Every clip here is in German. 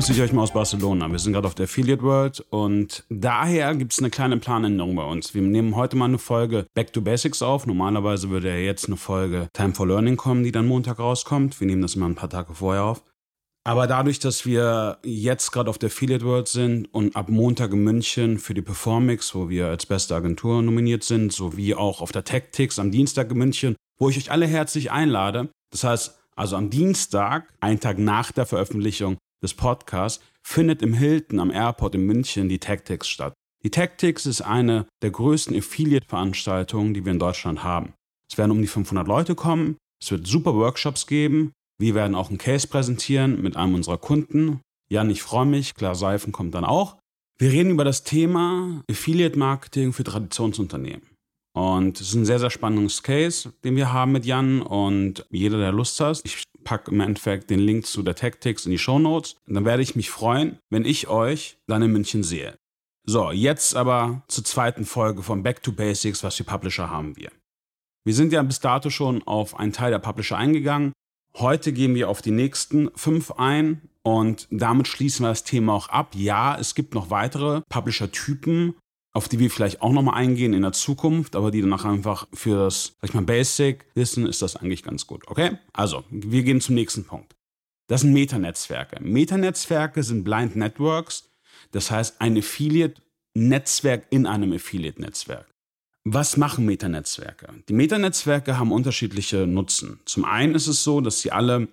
Begrüße ich euch mal aus Barcelona. Wir sind gerade auf der Affiliate World und daher gibt es eine kleine Planänderung bei uns. Wir nehmen heute mal eine Folge Back to Basics auf. Normalerweise würde ja jetzt eine Folge Time for Learning kommen, die dann Montag rauskommt. Wir nehmen das immer ein paar Tage vorher auf. Aber dadurch, dass wir jetzt gerade auf der Affiliate World sind und ab Montag in München für die Performix, wo wir als beste Agentur nominiert sind, sowie auch auf der Tactics am Dienstag in München, wo ich euch alle herzlich einlade. Das heißt, also am Dienstag, einen Tag nach der Veröffentlichung des Podcasts, findet im Hilton am Airport in München die Tactics statt. Die Tactics ist eine der größten Affiliate-Veranstaltungen, die wir in Deutschland haben. Es werden um die 500 Leute kommen, es wird super Workshops geben, wir werden auch einen Case präsentieren mit einem unserer Kunden. Jan, ich freue mich, klar Seifen kommt dann auch. Wir reden über das Thema Affiliate-Marketing für Traditionsunternehmen. Und es ist ein sehr, sehr spannendes Case, den wir haben mit Jan und jeder, der Lust hat, ich packe im Endeffekt den Link zu der Tactics in die Show Notes. Dann werde ich mich freuen, wenn ich euch dann in München sehe. So, jetzt aber zur zweiten Folge von Back to Basics, was für Publisher haben wir. Wir sind ja bis dato schon auf einen Teil der Publisher eingegangen. Heute gehen wir auf die nächsten fünf ein und damit schließen wir das Thema auch ab. Ja, es gibt noch weitere Publisher-Typen, auf die wir vielleicht auch nochmal eingehen in der Zukunft, aber die danach einfach für das, sag ich mal, Basic-Wissen ist das eigentlich ganz gut. Okay? Also, wir gehen zum nächsten Punkt. Das sind Metanetzwerke. Metanetzwerke sind Blind Networks, das heißt ein Affiliate-Netzwerk in einem Affiliate-Netzwerk. Was machen Metanetzwerke? Die Metanetzwerke haben unterschiedliche Nutzen. Zum einen ist es so, dass sie alle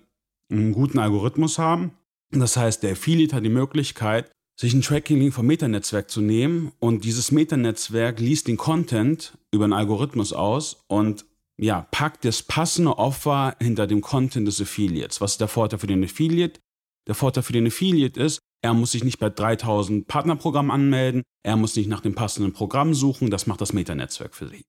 einen guten Algorithmus haben. Das heißt, der Affiliate hat die Möglichkeit, sich ein Tracking-Link vom Metanetzwerk zu nehmen und dieses Metanetzwerk liest den Content über einen Algorithmus aus und ja, packt das passende Offer hinter dem Content des Affiliates. Was ist der Vorteil für den Affiliate? Der Vorteil für den Affiliate ist, er muss sich nicht bei 3000 Partnerprogrammen anmelden, er muss nicht nach dem passenden Programm suchen, das macht das Metanetzwerk für Sie.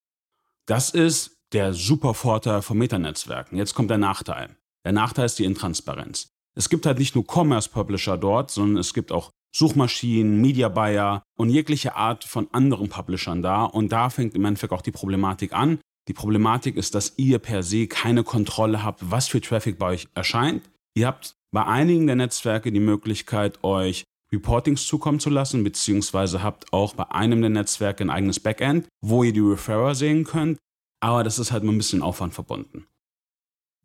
Das ist der super Vorteil von Metanetzwerken. Jetzt kommt der Nachteil. Der Nachteil ist die Intransparenz. Es gibt halt nicht nur Commerce Publisher dort, sondern es gibt auch Suchmaschinen, Media Buyer und jegliche Art von anderen Publishern da. Und da fängt im Endeffekt auch die Problematik an. Die Problematik ist, dass ihr per se keine Kontrolle habt, was für Traffic bei euch erscheint. Ihr habt bei einigen der Netzwerke die Möglichkeit, euch Reportings zukommen zu lassen, beziehungsweise habt auch bei einem der Netzwerke ein eigenes Backend, wo ihr die Referrer sehen könnt. Aber das ist halt mit ein bisschen Aufwand verbunden.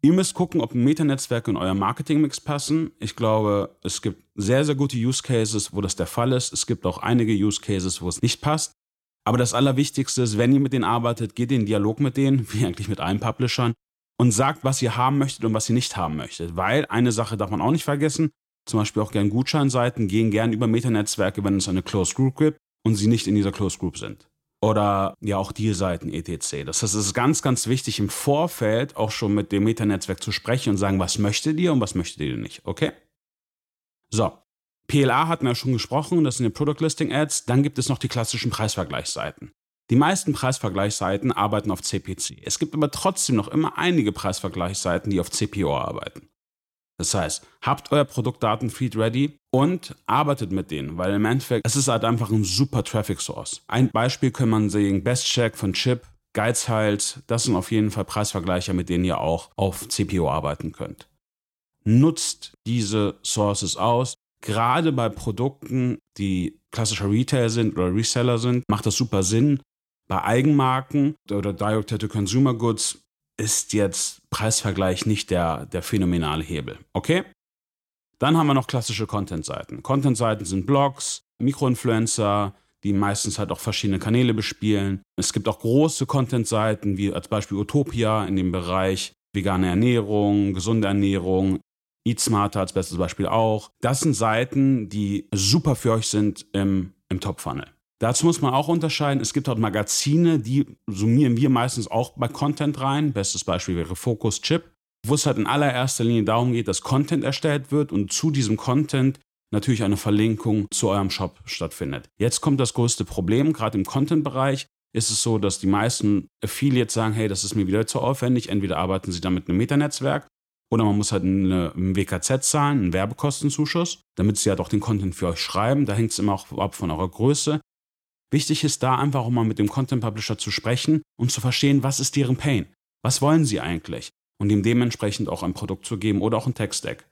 Ihr müsst gucken, ob Metanetzwerke in euer Marketingmix passen. Ich glaube, es gibt sehr, sehr gute Use Cases, wo das der Fall ist. Es gibt auch einige Use Cases, wo es nicht passt. Aber das Allerwichtigste ist, wenn ihr mit denen arbeitet, geht in Dialog mit denen, wie eigentlich mit allen Publishern, und sagt, was ihr haben möchtet und was ihr nicht haben möchtet. Weil eine Sache darf man auch nicht vergessen, zum Beispiel auch gern Gutscheinseiten gehen gern über Metanetzwerke, wenn es eine Closed Group gibt und sie nicht in dieser Closed Group sind oder ja auch Dealseiten etc. Das heißt, es ist ganz, ganz wichtig im Vorfeld auch schon mit dem Metanetzwerk zu sprechen und sagen, was möchtet ihr und was möchtet ihr nicht, okay? So, PLA hatten wir schon gesprochen, das sind die Product Listing Ads. Dann gibt es noch die klassischen Preisvergleichsseiten. Die meisten Preisvergleichsseiten arbeiten auf CPC. Es gibt aber trotzdem noch immer einige Preisvergleichsseiten, die auf CPO arbeiten. Das heißt, habt euer Produktdatenfeed ready und arbeitet mit denen, weil im Endeffekt, es ist halt einfach ein super Traffic Source. Ein Beispiel kann man sehen, BestCheck von Chip, Geizhals, das sind auf jeden Fall Preisvergleicher, mit denen ihr auch auf CPO arbeiten könnt. Nutzt diese Sources aus. Gerade bei Produkten, die klassischer Retail sind oder Reseller sind, macht das super Sinn. Bei Eigenmarken oder Direct-to-Consumer Goods ist jetzt Preisvergleich nicht der, der phänomenale Hebel. Okay? Dann haben wir noch klassische Content-Seiten. Content-Seiten sind Blogs, Mikroinfluencer, die meistens halt auch verschiedene Kanäle bespielen. Es gibt auch große Content-Seiten, wie als Beispiel Utopia in dem Bereich vegane Ernährung, gesunde Ernährung, Eat Smarter als bestes Beispiel auch. Das sind Seiten, die super für euch sind im, im Top-Funnel. Dazu muss man auch unterscheiden, es gibt dort Magazine, die summieren wir meistens auch bei Content rein. Bestes Beispiel wäre Focus Chip, wo es halt in allererster Linie darum geht, dass Content erstellt wird und zu diesem Content natürlich eine Verlinkung zu eurem Shop stattfindet. Jetzt kommt das größte Problem, gerade im Content-Bereich ist es so, dass die meisten Affiliates sagen, hey, das ist mir wieder zu aufwendig. Entweder arbeiten sie dann mit einem Metanetzwerk oder man muss halt ein WKZ zahlen, einen Werbekostenzuschuss, damit sie halt auch den Content für euch schreiben. Da hängt es immer auch ab von eurer Größe. Wichtig ist da einfach auch mal mit dem Content Publisher zu sprechen und zu verstehen, was ist deren Pain? Was wollen sie eigentlich? Und ihm dementsprechend auch ein Produkt zu geben oder auch ein Tech-Stack.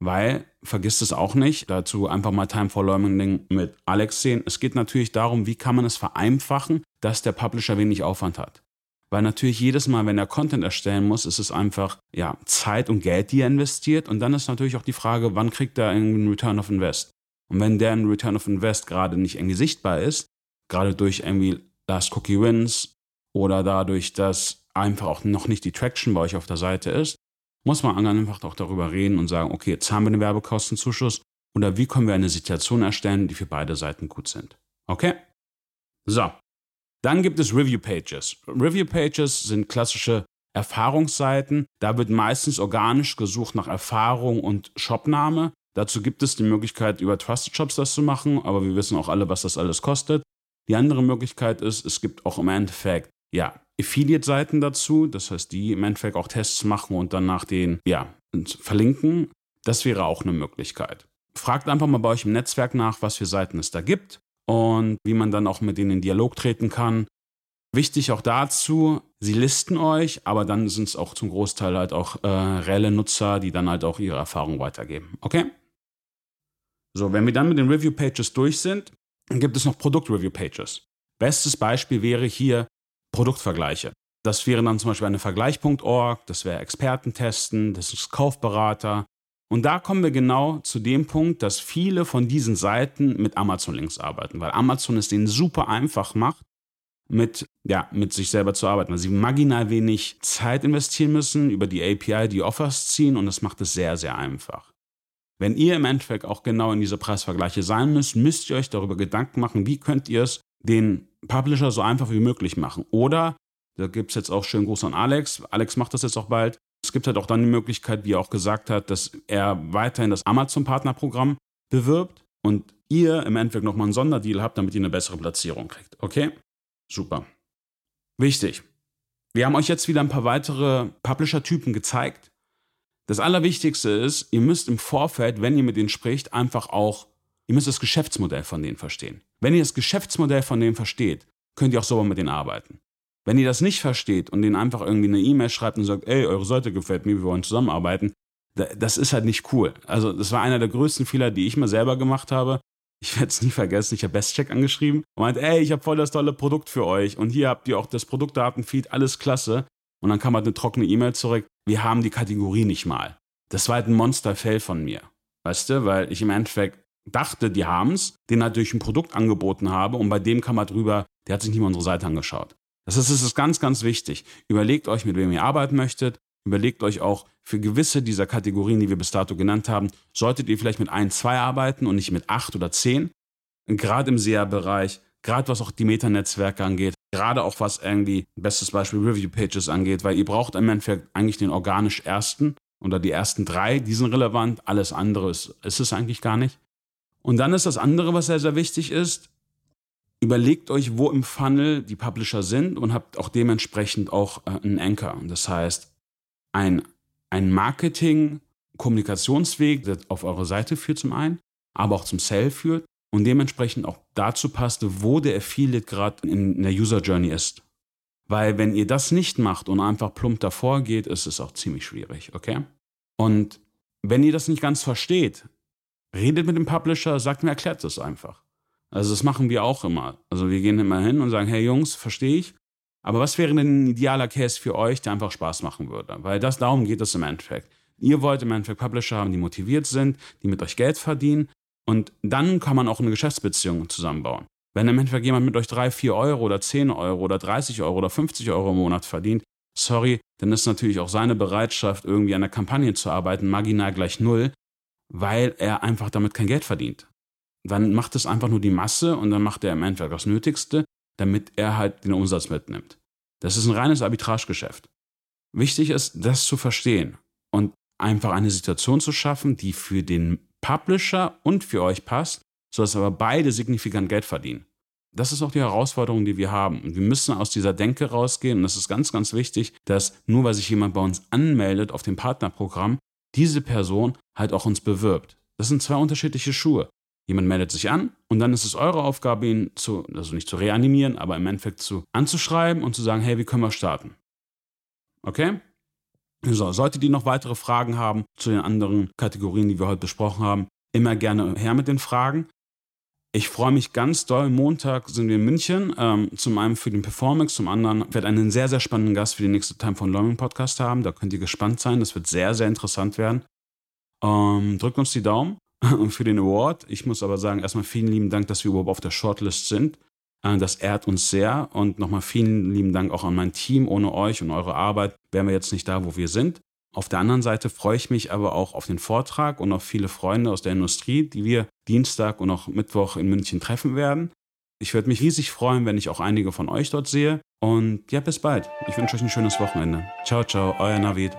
Weil, vergisst es auch nicht, dazu einfach mal Time for Learning mit Alex sehen. Es geht natürlich darum, wie kann man es vereinfachen, dass der Publisher wenig Aufwand hat. Weil natürlich jedes Mal, wenn er Content erstellen muss, ist es einfach ja, Zeit und Geld, die er investiert. Und dann ist natürlich auch die Frage, wann kriegt er einen Return of Invest? Und wenn der Return of Invest gerade nicht irgendwie sichtbar ist, gerade durch irgendwie Last Cookie Wins oder dadurch, dass einfach auch noch nicht die Traction bei euch auf der Seite ist, muss man einfach auch darüber reden und sagen, okay, jetzt haben wir einen Werbekostenzuschuss oder wie können wir eine Situation erstellen, die für beide Seiten gut sind. Okay? So. Dann gibt es Review Pages. Review Pages sind klassische Erfahrungsseiten. Da wird meistens organisch gesucht nach Erfahrung und Shopname. Dazu gibt es die Möglichkeit, über Trusted Shops das zu machen, aber wir wissen auch alle, was das alles kostet. Die andere Möglichkeit ist, es gibt auch im Endeffekt ja, Affiliate-Seiten dazu, das heißt, die im Endeffekt auch Tests machen und dann nach den ja, verlinken. Das wäre auch eine Möglichkeit. Fragt einfach mal bei euch im Netzwerk nach, was für Seiten es da gibt und wie man dann auch mit denen in Dialog treten kann. Wichtig auch dazu, sie listen euch, aber dann sind es auch zum Großteil halt auch äh, reelle Nutzer, die dann halt auch ihre Erfahrung weitergeben. Okay? So, wenn wir dann mit den Review Pages durch sind, gibt es noch Produkt-Review Pages. Bestes Beispiel wäre hier Produktvergleiche. Das wäre dann zum Beispiel eine Vergleich.org, das wäre Expertentesten, das ist Kaufberater. Und da kommen wir genau zu dem Punkt, dass viele von diesen Seiten mit Amazon-Links arbeiten, weil Amazon es denen super einfach macht, mit, ja, mit sich selber zu arbeiten, weil sie marginal wenig Zeit investieren müssen, über die API die Offers ziehen und das macht es sehr, sehr einfach. Wenn ihr im Endeffekt auch genau in diese Preisvergleiche sein müsst, müsst ihr euch darüber Gedanken machen, wie könnt ihr es den Publisher so einfach wie möglich machen. Oder, da gibt es jetzt auch schönen Gruß an Alex, Alex macht das jetzt auch bald, es gibt halt auch dann die Möglichkeit, wie er auch gesagt hat, dass er weiterhin das Amazon-Partnerprogramm bewirbt und ihr im Endeffekt nochmal einen Sonderdeal habt, damit ihr eine bessere Platzierung kriegt. Okay? Super. Wichtig. Wir haben euch jetzt wieder ein paar weitere Publisher-Typen gezeigt. Das Allerwichtigste ist, ihr müsst im Vorfeld, wenn ihr mit denen spricht, einfach auch, ihr müsst das Geschäftsmodell von denen verstehen. Wenn ihr das Geschäftsmodell von denen versteht, könnt ihr auch sauber mit denen arbeiten. Wenn ihr das nicht versteht und denen einfach irgendwie eine E-Mail schreibt und sagt, ey, eure Seite gefällt mir, wir wollen zusammenarbeiten, das ist halt nicht cool. Also das war einer der größten Fehler, die ich mal selber gemacht habe. Ich werde es nie vergessen, ich habe Bestcheck angeschrieben und meinte, ey, ich habe voll das tolle Produkt für euch und hier habt ihr auch das Produktdatenfeed, alles klasse. Und dann kam halt eine trockene E-Mail zurück, wir haben die Kategorie nicht mal. Das war halt ein Monster-Fail von mir. Weißt du, weil ich im Endeffekt dachte, die haben es, den halt durch ein Produkt angeboten habe und bei dem kam er drüber, der hat sich nicht mal unsere Seite angeschaut. Das ist, das ist ganz, ganz wichtig. Überlegt euch, mit wem ihr arbeiten möchtet. Überlegt euch auch für gewisse dieser Kategorien, die wir bis dato genannt haben, solltet ihr vielleicht mit ein, zwei arbeiten und nicht mit acht oder zehn. Gerade im SEA-Bereich, gerade was auch die Metanetzwerke angeht, gerade auch was irgendwie, bestes Beispiel Review-Pages angeht, weil ihr braucht im Endeffekt eigentlich den organisch ersten oder die ersten drei, die sind relevant, alles andere ist, ist es eigentlich gar nicht. Und dann ist das andere, was sehr, sehr wichtig ist, überlegt euch, wo im Funnel die Publisher sind und habt auch dementsprechend auch äh, einen Anchor. Das heißt, ein, ein Marketing-Kommunikationsweg, der auf eure Seite führt zum einen, aber auch zum Sale führt und dementsprechend auch dazu passt, wo der Affiliate gerade in der User Journey ist. Weil wenn ihr das nicht macht und einfach plump davor geht, ist es auch ziemlich schwierig, okay? Und wenn ihr das nicht ganz versteht, redet mit dem Publisher, sagt mir, erklärt das einfach. Also das machen wir auch immer. Also wir gehen immer hin und sagen, hey Jungs, verstehe ich. Aber was wäre denn ein idealer Case für euch, der einfach Spaß machen würde? Weil das darum geht es im Endeffekt. Ihr wollt im Endeffekt Publisher haben, die motiviert sind, die mit euch Geld verdienen. Und dann kann man auch eine Geschäftsbeziehung zusammenbauen. Wenn im Endeffekt jemand mit euch 3, 4 Euro oder 10 Euro oder 30 Euro oder 50 Euro im Monat verdient, sorry, dann ist natürlich auch seine Bereitschaft, irgendwie an der Kampagne zu arbeiten, marginal gleich null, weil er einfach damit kein Geld verdient. Dann macht es einfach nur die Masse und dann macht er im Endeffekt das Nötigste, damit er halt den Umsatz mitnimmt. Das ist ein reines Arbitragegeschäft. Wichtig ist, das zu verstehen und einfach eine Situation zu schaffen, die für den Publisher und für euch passt, sodass aber beide signifikant Geld verdienen. Das ist auch die Herausforderung, die wir haben. Und wir müssen aus dieser Denke rausgehen. Und das ist ganz, ganz wichtig, dass nur weil sich jemand bei uns anmeldet auf dem Partnerprogramm, diese Person halt auch uns bewirbt. Das sind zwei unterschiedliche Schuhe. Jemand meldet sich an und dann ist es eure Aufgabe, ihn zu, also nicht zu reanimieren, aber im Endeffekt zu anzuschreiben und zu sagen, hey, wie können wir starten? Okay? So, solltet ihr noch weitere Fragen haben zu den anderen Kategorien, die wir heute besprochen haben, immer gerne her mit den Fragen. Ich freue mich ganz doll. Montag sind wir in München. Ähm, zum einen für den Performance, zum anderen werde einen sehr, sehr spannenden Gast für den nächsten Time von Learning Podcast haben. Da könnt ihr gespannt sein. Das wird sehr, sehr interessant werden. Ähm, drückt uns die Daumen für den Award. Ich muss aber sagen, erstmal vielen lieben Dank, dass wir überhaupt auf der Shortlist sind. Äh, das ehrt uns sehr. Und nochmal vielen lieben Dank auch an mein Team. Ohne euch und eure Arbeit wären wir jetzt nicht da, wo wir sind. Auf der anderen Seite freue ich mich aber auch auf den Vortrag und auf viele Freunde aus der Industrie, die wir Dienstag und auch Mittwoch in München treffen werden. Ich würde mich riesig freuen, wenn ich auch einige von euch dort sehe. Und ja, bis bald. Ich wünsche euch ein schönes Wochenende. Ciao, ciao, euer Navid.